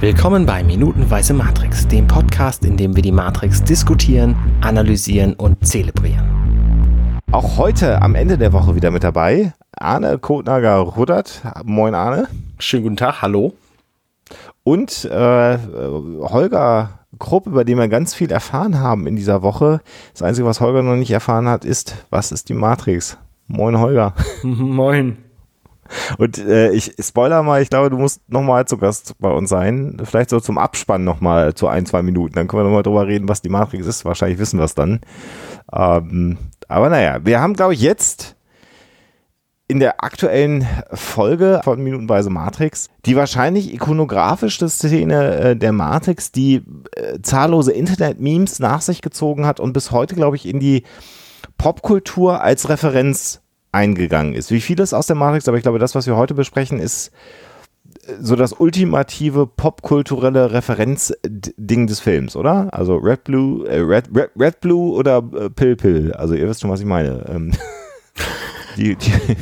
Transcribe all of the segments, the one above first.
Willkommen bei Minutenweise Matrix, dem Podcast, in dem wir die Matrix diskutieren, analysieren und zelebrieren. Auch heute am Ende der Woche wieder mit dabei Arne Kotnager-Ruddert. Moin Arne. Schönen guten Tag, hallo. Und äh, Holger Krupp, über den wir ganz viel erfahren haben in dieser Woche. Das Einzige, was Holger noch nicht erfahren hat, ist, was ist die Matrix? Moin Holger. Moin. Und äh, ich spoiler mal, ich glaube, du musst nochmal zu Gast bei uns sein. Vielleicht so zum Abspann nochmal zu ein, zwei Minuten. Dann können wir nochmal drüber reden, was die Matrix ist. Wahrscheinlich wissen wir es dann. Ähm, aber naja, wir haben, glaube ich, jetzt in der aktuellen Folge von Minutenweise Matrix die wahrscheinlich ikonografischste Szene äh, der Matrix, die äh, zahllose Internet-Memes nach sich gezogen hat und bis heute, glaube ich, in die Popkultur als Referenz eingegangen ist. Wie vieles aus der Matrix, aber ich glaube, das, was wir heute besprechen, ist äh, so das ultimative popkulturelle Referenzding des Films, oder? Also Red Blue, äh, Red, Red, Red Blue oder äh, Pill Pill. Also ihr wisst schon, was ich meine. Ähm die, die,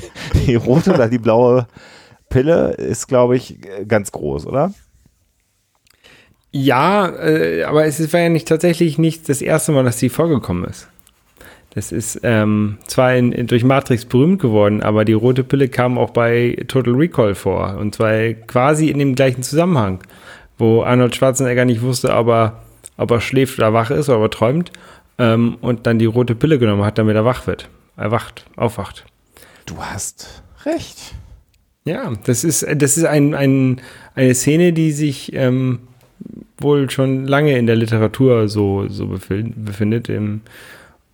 die rote oder die blaue Pille ist, glaube ich, ganz groß, oder? Ja, äh, aber es war ja nicht tatsächlich nicht das erste Mal, dass die vorgekommen ist. Das ist ähm, zwar in, in, durch Matrix berühmt geworden, aber die rote Pille kam auch bei Total Recall vor. Und zwar quasi in dem gleichen Zusammenhang, wo Arnold Schwarzenegger nicht wusste, ob er, ob er schläft oder wach ist oder ob er träumt. Ähm, und dann die rote Pille genommen hat, damit er wach wird. Erwacht, aufwacht. Du hast recht. Ja, das ist, das ist ein, ein, eine Szene, die sich ähm, wohl schon lange in der Literatur so, so befindet. Im,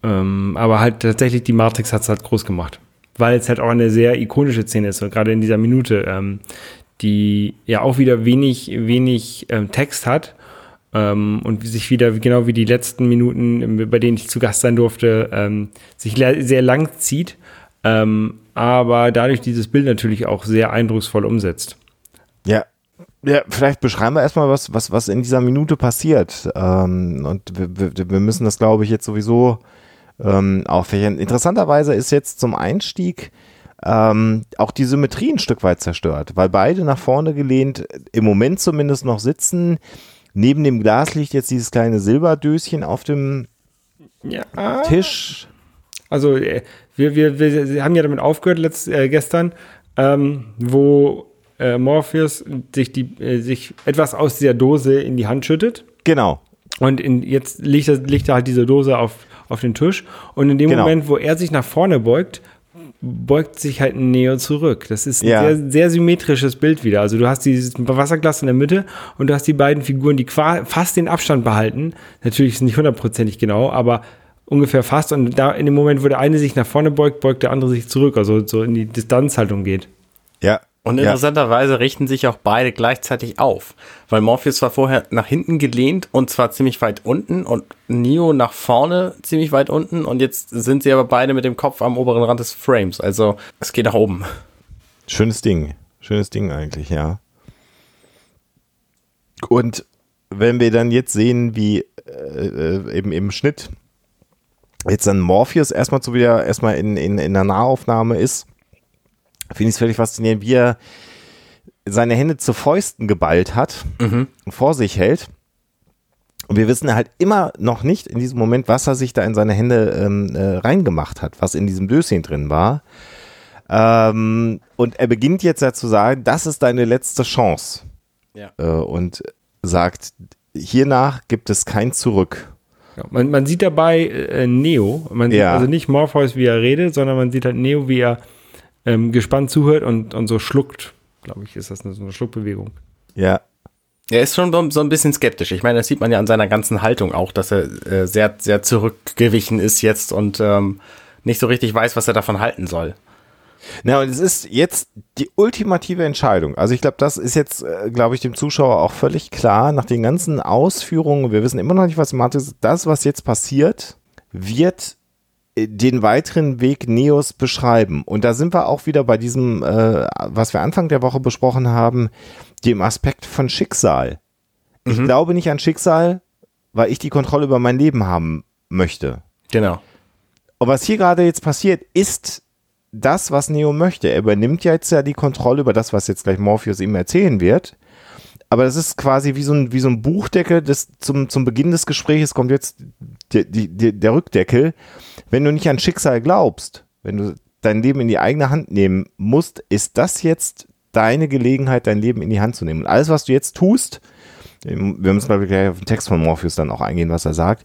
ähm, aber halt tatsächlich die Matrix hat es halt groß gemacht. Weil es halt auch eine sehr ikonische Szene ist, gerade in dieser Minute, ähm, die ja auch wieder wenig, wenig ähm, Text hat ähm, und sich wieder, genau wie die letzten Minuten, bei denen ich zu Gast sein durfte, ähm, sich sehr lang zieht ähm, aber dadurch dieses Bild natürlich auch sehr eindrucksvoll umsetzt. Ja. Ja, vielleicht beschreiben wir erstmal, was, was, was in dieser Minute passiert. Ähm, und wir, wir, müssen das, glaube ich, jetzt sowieso ähm, auffächern. Interessanterweise ist jetzt zum Einstieg ähm, auch die Symmetrie ein Stück weit zerstört, weil beide nach vorne gelehnt, im Moment zumindest noch sitzen. Neben dem Glas liegt jetzt dieses kleine Silberdöschen auf dem ja. Tisch. Also äh, wir, wir, wir haben ja damit aufgehört letzt, äh, gestern, ähm, wo äh, Morpheus sich, die, äh, sich etwas aus dieser Dose in die Hand schüttet. Genau. Und in, jetzt legt er, legt er halt diese Dose auf, auf den Tisch. Und in dem genau. Moment, wo er sich nach vorne beugt, beugt sich halt ein Neo zurück. Das ist ein ja. sehr, sehr symmetrisches Bild wieder. Also du hast dieses Wasserglas in der Mitte und du hast die beiden Figuren, die fast den Abstand behalten. Natürlich ist es nicht hundertprozentig genau, aber ungefähr fast. Und da in dem Moment, wo der eine sich nach vorne beugt, beugt der andere sich zurück, also so in die Distanzhaltung geht. Ja. Und interessanterweise ja. richten sich auch beide gleichzeitig auf, weil Morpheus war vorher nach hinten gelehnt und zwar ziemlich weit unten und Neo nach vorne ziemlich weit unten und jetzt sind sie aber beide mit dem Kopf am oberen Rand des Frames, also es geht nach oben. Schönes Ding, schönes Ding eigentlich, ja. Und wenn wir dann jetzt sehen, wie äh, äh eben im Schnitt jetzt dann Morpheus erstmal so wieder erstmal in, in, in der Nahaufnahme ist, finde ich es völlig faszinierend, wie er seine Hände zu Fäusten geballt hat mhm. vor sich hält. Und wir wissen halt immer noch nicht in diesem Moment, was er sich da in seine Hände ähm, äh, reingemacht hat, was in diesem Döschen drin war. Ähm, und er beginnt jetzt ja zu sagen, das ist deine letzte Chance. Ja. Äh, und sagt, hiernach gibt es kein Zurück. Ja, man, man, sieht dabei äh, Neo, man sieht also nicht Morpheus, wie er redet, sondern man sieht halt Neo, wie er ähm, gespannt zuhört und, und so schluckt. Glaube ich, ist das eine, so eine Schluckbewegung. Ja. Er ist schon so ein bisschen skeptisch. Ich meine, das sieht man ja an seiner ganzen Haltung auch, dass er äh, sehr, sehr zurückgewichen ist jetzt und ähm, nicht so richtig weiß, was er davon halten soll. Na, und es ist jetzt die ultimative Entscheidung. Also ich glaube, das ist jetzt, äh, glaube ich, dem Zuschauer auch völlig klar, nach den ganzen Ausführungen, wir wissen immer noch nicht, was ist, das, was jetzt passiert, wird den weiteren Weg Neos beschreiben. Und da sind wir auch wieder bei diesem, äh, was wir Anfang der Woche besprochen haben, dem Aspekt von Schicksal. Mhm. Ich glaube nicht an Schicksal, weil ich die Kontrolle über mein Leben haben möchte. Genau. Und was hier gerade jetzt passiert, ist das, was Neo möchte. Er übernimmt jetzt ja die Kontrolle über das, was jetzt gleich Morpheus ihm erzählen wird. Aber das ist quasi wie so ein, wie so ein Buchdeckel, das zum, zum Beginn des Gesprächs kommt jetzt die, die, die, der Rückdeckel. Wenn du nicht an Schicksal glaubst, wenn du dein Leben in die eigene Hand nehmen musst, ist das jetzt deine Gelegenheit, dein Leben in die Hand zu nehmen. Und alles, was du jetzt tust, wir müssen mal gleich auf den Text von Morpheus dann auch eingehen, was er sagt,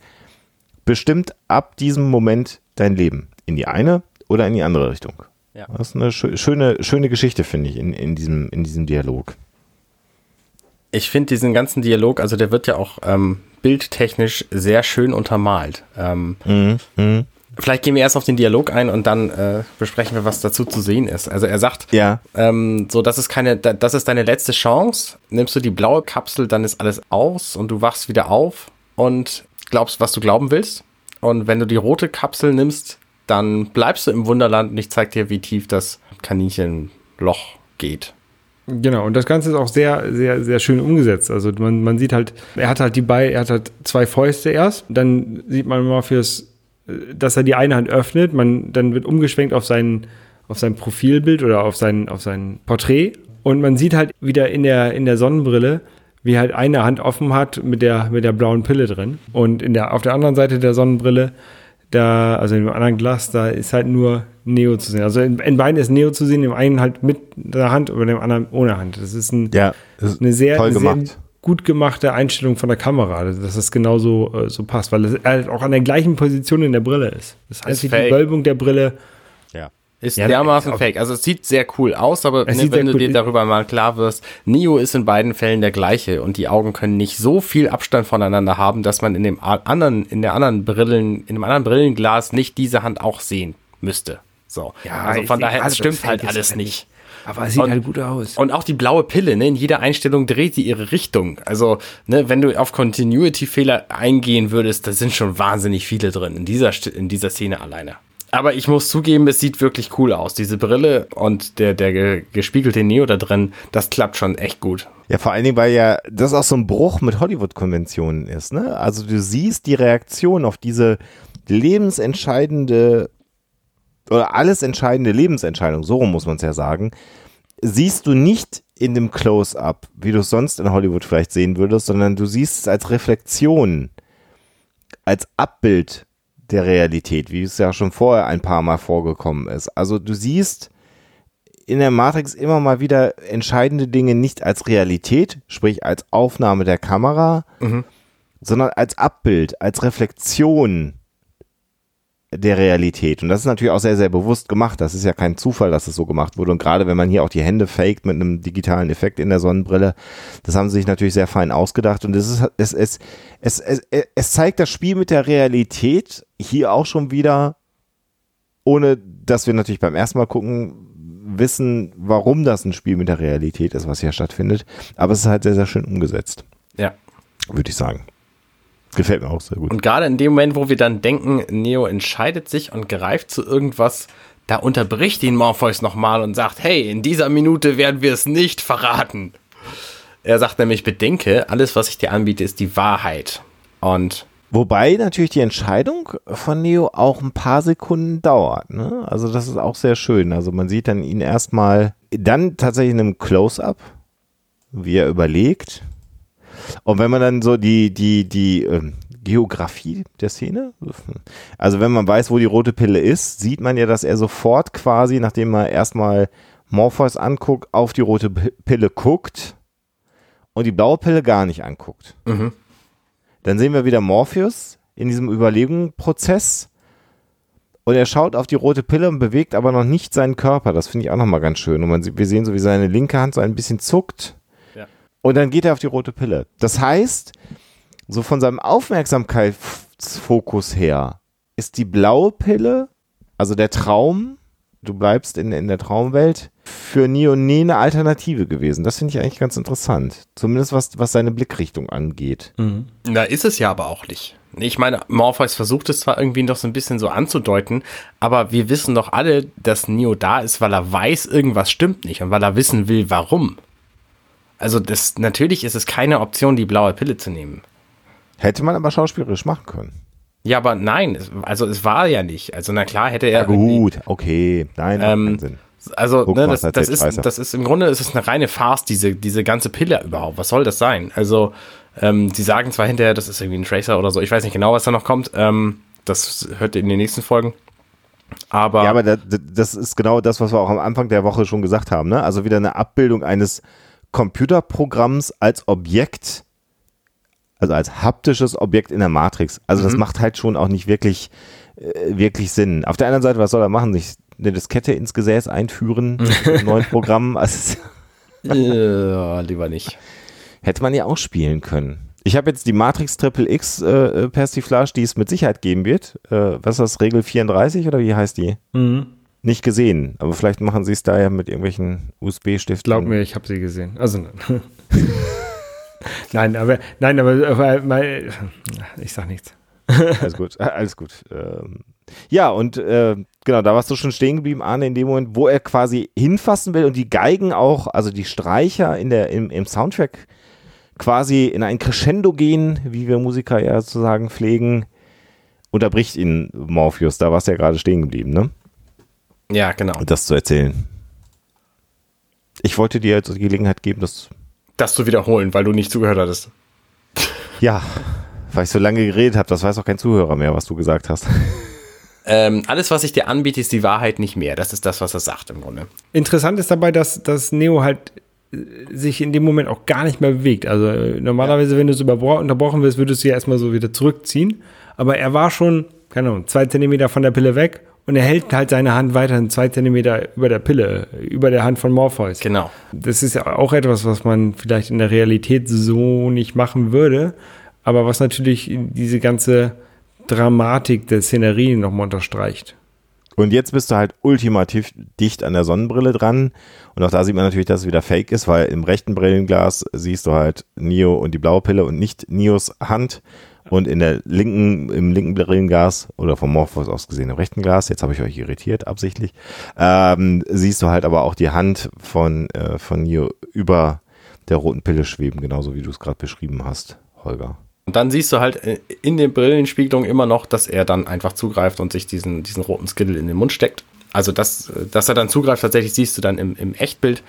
bestimmt ab diesem Moment dein Leben. In die eine oder in die andere Richtung. Ja. Das ist eine schöne, schöne Geschichte, finde ich, in, in, diesem, in diesem Dialog. Ich finde diesen ganzen Dialog, also der wird ja auch ähm, bildtechnisch sehr schön untermalt. Ähm, mhm. Mhm. Vielleicht gehen wir erst auf den Dialog ein und dann äh, besprechen wir, was dazu zu sehen ist. Also er sagt, ja. ähm, so, das ist keine, das ist deine letzte Chance. Nimmst du die blaue Kapsel, dann ist alles aus und du wachst wieder auf und glaubst, was du glauben willst. Und wenn du die rote Kapsel nimmst, dann bleibst du im Wunderland und ich zeig dir, wie tief das Kaninchenloch geht. Genau, und das Ganze ist auch sehr, sehr, sehr schön umgesetzt. Also man, man sieht halt, er hat halt die bei, er hat halt zwei Fäuste erst, dann sieht man mal fürs dass er die eine Hand öffnet, man, dann wird umgeschwenkt auf sein, auf sein Profilbild oder auf sein, auf sein Porträt. Und man sieht halt wieder in der, in der Sonnenbrille, wie halt eine Hand offen hat mit der, mit der blauen Pille drin. Und in der, auf der anderen Seite der Sonnenbrille, da, also in dem anderen Glas, da ist halt nur Neo zu sehen. Also in, in beiden ist Neo zu sehen, im einen halt mit der Hand und dem anderen ohne Hand. Das ist, ein, ja, das ist eine sehr, toll gemacht. sehr gut gemachte Einstellung von der Kamera, dass das genauso äh, so passt, weil es halt auch an der gleichen Position in der Brille ist. Das heißt, ist die Wölbung der Brille. Ist ja, dermaßen fake. Also es sieht sehr cool aus, aber ne, wenn du dir darüber mal klar wirst, Neo ist in beiden Fällen der gleiche und die Augen können nicht so viel Abstand voneinander haben, dass man in dem anderen, in der anderen Brillen, in dem anderen Brillenglas nicht diese Hand auch sehen müsste. So. Ja, also von daher, es stimmt halt alles nicht. Aber es sieht und, halt gut aus. Und auch die blaue Pille, ne? In jeder Einstellung dreht sie ihre Richtung. Also, ne, wenn du auf Continuity-Fehler eingehen würdest, da sind schon wahnsinnig viele drin in dieser, in dieser Szene alleine. Aber ich muss zugeben, es sieht wirklich cool aus. Diese Brille und der, der gespiegelte Neo da drin, das klappt schon echt gut. Ja, vor allen Dingen, weil ja das auch so ein Bruch mit Hollywood-Konventionen ist, ne? Also du siehst die Reaktion auf diese lebensentscheidende oder alles entscheidende Lebensentscheidung, so muss man es ja sagen, siehst du nicht in dem Close-up, wie du es sonst in Hollywood vielleicht sehen würdest, sondern du siehst es als Reflexion, als Abbild der Realität, wie es ja schon vorher ein paar Mal vorgekommen ist. Also du siehst in der Matrix immer mal wieder entscheidende Dinge nicht als Realität, sprich als Aufnahme der Kamera, mhm. sondern als Abbild, als Reflexion der Realität. Und das ist natürlich auch sehr, sehr bewusst gemacht. Das ist ja kein Zufall, dass es so gemacht wurde. Und gerade wenn man hier auch die Hände faked mit einem digitalen Effekt in der Sonnenbrille, das haben sie sich natürlich sehr fein ausgedacht. Und es ist, es, es, es, es, es zeigt das Spiel mit der Realität hier auch schon wieder, ohne dass wir natürlich beim ersten Mal gucken, wissen, warum das ein Spiel mit der Realität ist, was hier stattfindet. Aber es ist halt sehr, sehr schön umgesetzt. Ja. Würde ich sagen. Gefällt mir auch sehr gut. Und gerade in dem Moment, wo wir dann denken, Neo entscheidet sich und greift zu irgendwas, da unterbricht ihn Morpheus nochmal und sagt, hey, in dieser Minute werden wir es nicht verraten. Er sagt nämlich, bedenke, alles, was ich dir anbiete, ist die Wahrheit. Und Wobei natürlich die Entscheidung von Neo auch ein paar Sekunden dauert. Ne? Also das ist auch sehr schön. Also man sieht dann ihn erstmal, dann tatsächlich in einem Close-up, wie er überlegt, und wenn man dann so die, die, die ähm, Geografie der Szene, also wenn man weiß, wo die rote Pille ist, sieht man ja, dass er sofort quasi, nachdem er erstmal Morpheus anguckt, auf die rote Pille guckt und die blaue Pille gar nicht anguckt. Mhm. Dann sehen wir wieder Morpheus in diesem Überlegungsprozess und er schaut auf die rote Pille und bewegt aber noch nicht seinen Körper. Das finde ich auch nochmal ganz schön. Und man, wir sehen so, wie seine linke Hand so ein bisschen zuckt und dann geht er auf die rote Pille. Das heißt, so von seinem Aufmerksamkeitsfokus her ist die blaue Pille, also der Traum, du bleibst in, in der Traumwelt, für Neo nie eine Alternative gewesen. Das finde ich eigentlich ganz interessant. Zumindest was, was seine Blickrichtung angeht. Mhm. Da ist es ja aber auch nicht. Ich meine, Morpheus versucht es zwar irgendwie noch so ein bisschen so anzudeuten, aber wir wissen doch alle, dass Neo da ist, weil er weiß, irgendwas stimmt nicht und weil er wissen will, warum. Also das, natürlich ist es keine Option, die blaue Pille zu nehmen. Hätte man aber schauspielerisch machen können. Ja, aber nein, also es war ja nicht. Also na klar hätte er. Ja, gut, okay, nein, ähm, Sinn. Also, Guck ne, das, das das, erzählt Scheiße. ist, das ist im Grunde ist es eine reine Farce, diese, diese ganze Pille überhaupt. Was soll das sein? Also, ähm, sie sagen zwar hinterher, das ist irgendwie ein Tracer oder so, ich weiß nicht genau, was da noch kommt. Ähm, das hört ihr in den nächsten Folgen. Aber, Ja, aber da, das ist genau das, was wir auch am Anfang der Woche schon gesagt haben. Ne? Also wieder eine Abbildung eines Computerprogramms als Objekt, also als haptisches Objekt in der Matrix. Also das macht halt schon auch nicht wirklich, äh, wirklich Sinn. Auf der anderen Seite, was soll er machen? Sich eine Diskette ins Gesäß einführen mit einem neuen Programm? Also, äh, lieber nicht. hätte man ja auch spielen können. Ich habe jetzt die Matrix Triple X äh, Persiflage, die es mit Sicherheit geben wird. Äh, was ist das, Regel 34 oder wie heißt die? Mhm. Nicht gesehen, aber vielleicht machen sie es da ja mit irgendwelchen USB-Stiften. Glaub mir, ich habe sie gesehen. Also nein. nein, aber nein, aber, aber mal, ich sag nichts. Alles gut, alles gut. Ähm, ja, und äh, genau, da warst du schon stehen geblieben, Arne, in dem Moment, wo er quasi hinfassen will und die Geigen auch, also die Streicher in der, im, im Soundtrack quasi in ein Crescendo gehen, wie wir Musiker ja zu sagen pflegen, unterbricht ihn Morpheus. Da warst du ja gerade stehen geblieben, ne? Ja, genau. Das zu erzählen. Ich wollte dir jetzt die Gelegenheit geben, das, Das zu wiederholen, weil du nicht zugehört hattest. ja, weil ich so lange geredet habe, das weiß auch kein Zuhörer mehr, was du gesagt hast. Ähm, alles, was ich dir anbiete, ist die Wahrheit nicht mehr. Das ist das, was er sagt im Grunde. Interessant ist dabei, dass, dass Neo halt äh, sich in dem Moment auch gar nicht mehr bewegt. Also äh, normalerweise, wenn du es unterbrochen wirst, würdest du ja erstmal so wieder zurückziehen. Aber er war schon, keine Ahnung, zwei Zentimeter von der Pille weg und er hält halt seine Hand weiterhin zwei Zentimeter über der Pille, über der Hand von Morpheus. Genau. Das ist ja auch etwas, was man vielleicht in der Realität so nicht machen würde, aber was natürlich diese ganze Dramatik der Szenerie nochmal unterstreicht. Und jetzt bist du halt ultimativ dicht an der Sonnenbrille dran. Und auch da sieht man natürlich, dass es wieder fake ist, weil im rechten Brillenglas siehst du halt Neo und die blaue Pille und nicht Neos Hand. Und in der linken, im linken Brillenglas oder vom Morpheus aus gesehen im rechten Glas, jetzt habe ich euch irritiert, absichtlich, ähm, siehst du halt aber auch die Hand von, äh, von Neo über der roten Pille schweben, genauso wie du es gerade beschrieben hast, Holger. Und dann siehst du halt äh, in den Brillenspiegelungen immer noch, dass er dann einfach zugreift und sich diesen, diesen roten Skittle in den Mund steckt. Also, dass, dass er dann zugreift, tatsächlich siehst du dann im, im Echtbild.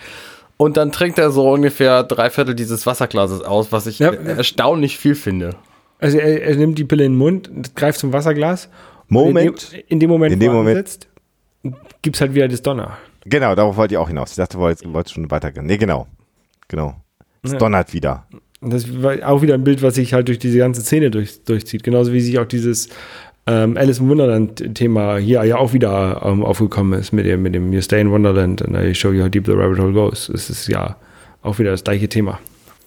Und dann trinkt er so ungefähr drei Viertel dieses Wasserglases aus, was ich Ja. erstaunlich viel finde. Also er, er nimmt die Pille in den Mund, greift zum Wasserglas. Moment. In dem, in dem Moment, In dem wo er Moment. ansetzt, gibt's halt wieder das Donner. Genau, darauf wollte ich auch hinaus. Ich dachte, du wolltest, wolltest schon weitergehen. Nee, genau. Genau. Es Ja. donnert wieder. Das war auch wieder ein Bild, was sich halt durch diese ganze Szene durch, durchzieht. Genauso wie sich auch dieses ähm, Alice im Wonderland-Thema hier ja auch wieder ähm, aufgekommen ist mit dem, mit dem You Stay in Wonderland and I show you how deep the rabbit hole goes. Es ist ja auch wieder das gleiche Thema.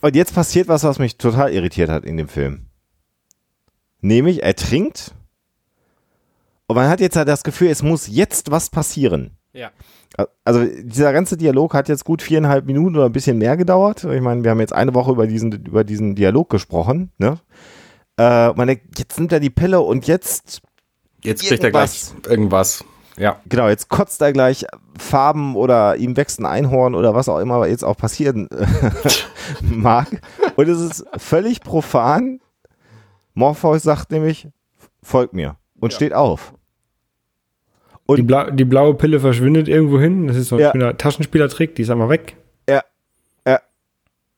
Und jetzt passiert was, was mich total irritiert hat in dem Film. Nämlich, er trinkt und man hat jetzt halt das Gefühl, es muss jetzt was passieren. Ja. Also dieser ganze Dialog hat jetzt gut viereinhalb Minuten oder ein bisschen mehr gedauert. Ich meine, wir haben jetzt eine Woche über diesen, über diesen Dialog gesprochen. Ne? Äh, man denkt, jetzt nimmt er die Pille und jetzt, Jetzt kriegt er gleich Irgendwas. irgendwas. Ja. genau, jetzt kotzt er gleich Farben oder ihm wächst ein Einhorn oder was auch immer jetzt auch passieren mag. Und es ist völlig profan. Morpheus sagt nämlich, folgt mir und steht auf. Und- Die, Bla die blaue Pille verschwindet irgendwo hin. Das ist so ein Ja. schöner Taschenspielertrick. Die ist einmal weg.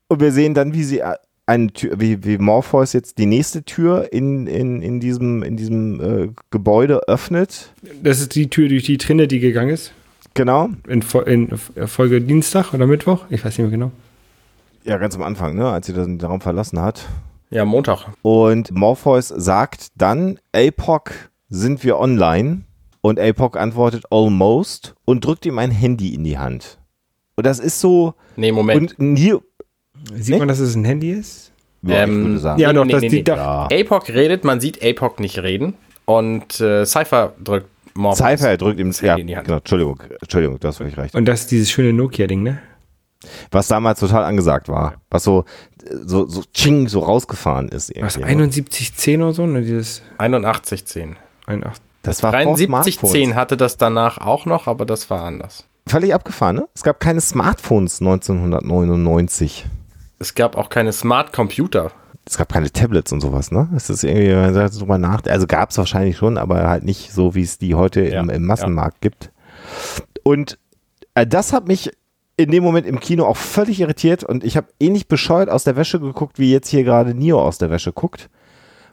Und wir sehen dann, wie sie äh, eine Tür, wie, wie Morpheus jetzt die nächste Tür in, in, in diesem, in diesem äh, Gebäude öffnet. Das ist die Tür, durch die Trinity gegangen ist. Genau. In, in Folge Dienstag oder Mittwoch. Ich weiß nicht mehr genau. Ja, ganz am Anfang, ne, als sie den Raum verlassen hat. Ja, Montag. Und Morpheus sagt dann, APOC, sind wir online? Und APOC antwortet almost und drückt ihm ein Handy in die Hand. Und das ist so, Nee, Moment. und Neo, Sieht Nee? man, dass es ein Handy ist? ja, ich Ähm, würde sagen, Ja, Nee, doch, nee, das nee, nee. ja. APOC redet, man sieht APOC nicht reden. Und äh, Cypher drückt Morpheus. Cypher er drückt ihm, das ja, Handy in die Hand. genau, Entschuldigung, Entschuldigung, du hast völlig recht. Und das ist dieses schöne Nokia-Ding, ne? Was damals total angesagt war, was so, so, so, ching, so rausgefahren ist. Was, irgendwie. 7110 oder so? Ne, dieses 8110. 81. Das war vor 7310 Smartphones. hatte das danach auch noch, aber das war anders. Völlig abgefahren, ne? Es gab keine Smartphones 1999. Es gab auch keine Smart Computer. Es gab keine Tablets und sowas, ne? Es ist irgendwie, wenn man sagt, drüber nach, also gab es wahrscheinlich schon, aber halt nicht so, wie es die heute Ja, im, im Massenmarkt gibt. Und Äh, das hat mich in dem Moment im Kino auch völlig irritiert und ich habe ähnlich bescheuert aus der Wäsche geguckt, wie jetzt hier gerade Neo aus der Wäsche guckt.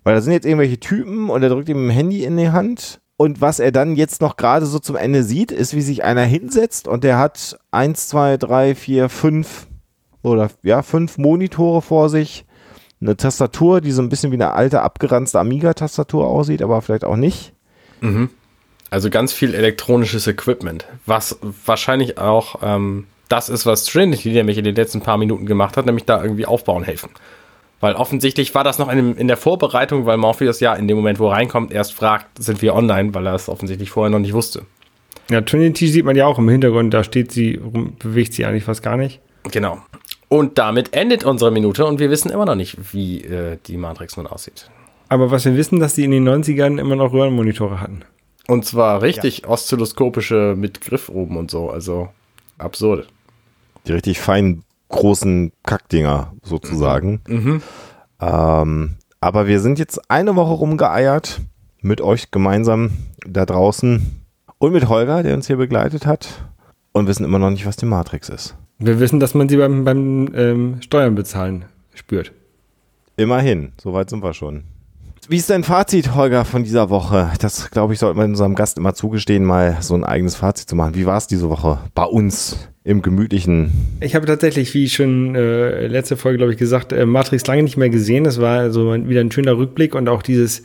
Weil da sind jetzt irgendwelche Typen und er drückt ihm ein Handy in die Hand. Und was er dann jetzt noch gerade so zum Ende sieht, ist, wie sich einer hinsetzt und der hat eins, zwei, drei, vier, fünf oder ja, fünf Monitore vor sich. Eine Tastatur, die so ein bisschen wie eine alte, abgeranzte Amiga-Tastatur aussieht, aber vielleicht auch nicht. Mhm. Also ganz viel elektronisches Equipment, was wahrscheinlich auch ähm, das ist, was Trinity nämlich in den letzten paar Minuten gemacht hat, nämlich da irgendwie aufbauen helfen. Weil offensichtlich war das noch in, in, der Vorbereitung, weil Morpheus ja in dem Moment, wo er reinkommt, erst fragt, sind wir online, weil er es offensichtlich vorher noch nicht wusste. Ja, Trinity sieht man ja auch im Hintergrund, da steht sie, bewegt sie eigentlich fast gar nicht. Genau. Und damit endet unsere Minute und wir wissen immer noch nicht, wie äh, die Matrix nun aussieht. Aber was wir wissen, dass sie in den 90ern immer noch Röhrenmonitore hatten. Und zwar richtig ja. oszilloskopische mit Griff oben und so, also absurd. Die richtig feinen, großen Kackdinger sozusagen. Mhm. mhm. Ähm, aber wir sind jetzt eine Woche rumgeeiert mit euch gemeinsam da draußen und mit Holger, der uns hier begleitet hat und wissen immer noch nicht, was die Matrix ist. Wir wissen, dass man sie beim, beim ähm, Steuern bezahlen spürt. Immerhin, soweit sind wir schon. Wie ist dein Fazit, Holger, von dieser Woche? Das, glaube ich, sollte man unserem Gast immer zugestehen, mal so ein eigenes Fazit zu machen. Wie war es diese Woche bei uns im gemütlichen? Ich habe tatsächlich, wie schon äh, letzte Folge, glaube ich, gesagt, äh, Matrix lange nicht mehr gesehen. Das war so wieder ein schöner Rückblick und auch dieses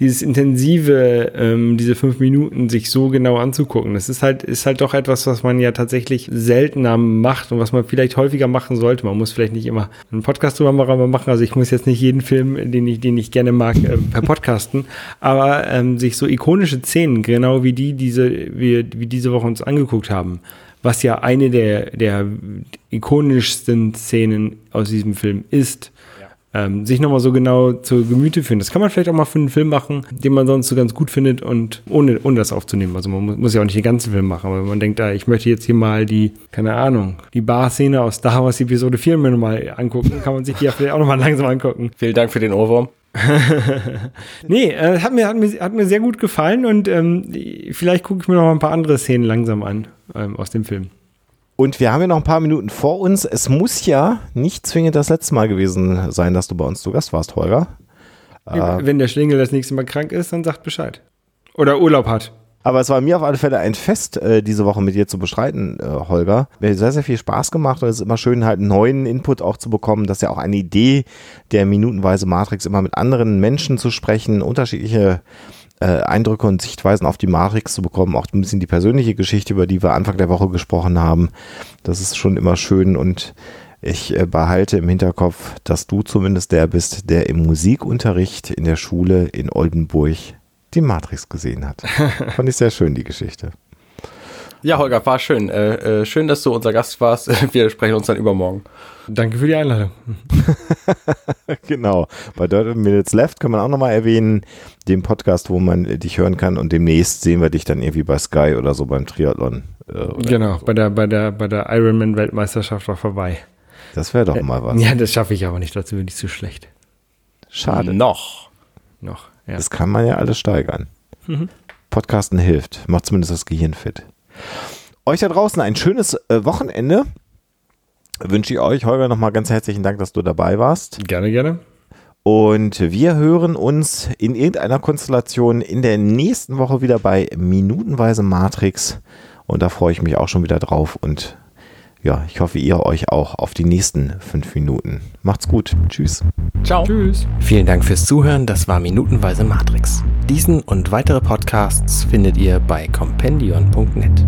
dieses intensive, ähm, diese fünf Minuten sich so genau anzugucken. Das ist halt, ist halt doch etwas, was man ja tatsächlich seltener macht und was man vielleicht häufiger machen sollte. Man muss vielleicht nicht immer einen Podcast drüber machen. Also ich muss jetzt nicht jeden Film, den ich, den ich gerne mag, äh, per Podcasten, aber ähm, sich so ikonische Szenen, genau wie die, diese, wie, wie diese Woche uns angeguckt haben, was ja eine der, der ikonischsten Szenen aus diesem Film ist, ähm, sich nochmal so genau zu Gemüte führen. Das kann man vielleicht auch mal für einen Film machen, den man sonst so ganz gut findet und ohne, ohne das aufzunehmen. Also man muss, muss ja auch nicht den ganzen Film machen, aber wenn man denkt, ah, ich möchte jetzt hier mal die, keine Ahnung, die Bar-Szene aus Star Wars Episode 4 mir nochmal angucken, kann man sich die ja vielleicht auch nochmal langsam angucken. Vielen Dank für den Ohrwurm. nee, äh, hat, mir, hat, mir, hat mir sehr gut gefallen und ähm, vielleicht gucke ich mir noch ein paar andere Szenen langsam an ähm, aus dem Film. Und wir haben ja noch ein paar Minuten vor uns. Es muss ja nicht zwingend das letzte Mal gewesen sein, dass du bei uns zu Gast warst, Holger. Äh, Wenn der Schlingel das nächste Mal krank ist, dann sagt Bescheid. Oder Urlaub hat. Aber es war mir auf alle Fälle ein Fest, äh, diese Woche mit dir zu bestreiten, äh, Holger. Mir hat sehr, sehr viel Spaß gemacht und es ist immer schön, halt neuen Input auch zu bekommen. Das ist ja auch eine Idee der minutenweise Matrix, immer mit anderen Menschen zu sprechen, unterschiedliche äh, Eindrücke und Sichtweisen auf die Matrix zu bekommen, auch ein bisschen die persönliche Geschichte, über die wir Anfang der Woche gesprochen haben. Das ist schon immer schön und ich äh, behalte im Hinterkopf, dass du zumindest der bist, der im Musikunterricht in der Schule in Oldenburg die Matrix gesehen hat. Fand ich sehr schön, die Geschichte. Ja, Holger, war schön. Äh, äh, schön, dass du unser Gast warst. Wir sprechen uns dann übermorgen. Danke für die Einladung. genau. Bei 30 Minutes Left kann man auch nochmal erwähnen, den Podcast, wo man dich hören kann. Und demnächst sehen wir dich dann irgendwie bei Sky oder so beim Triathlon. Äh, genau, so. bei der, bei der, bei der Ironman-Weltmeisterschaft auch vorbei. Das wäre doch äh, mal was. Ja, das schaffe ich aber nicht. Dazu bin ich zu schlecht. Schade. Noch. Noch, ja. Das kann man ja alles steigern. Mhm. Podcasten hilft. Macht zumindest das Gehirn fit. Euch da draußen ein schönes äh, Wochenende. Wünsche ich euch, Holger, nochmal ganz herzlichen Dank, dass du dabei warst. Gerne, gerne. Und wir hören uns in irgendeiner Konstellation in der nächsten Woche wieder bei Minutenweise Matrix. Und da freue ich mich auch schon wieder drauf. Und ja, ich hoffe, ihr euch auch auf die nächsten fünf Minuten. Macht's gut. Tschüss. Ciao. Tschüss. Vielen Dank fürs Zuhören. Das war Minutenweise Matrix. Diesen und weitere Podcasts findet ihr bei compendion.net.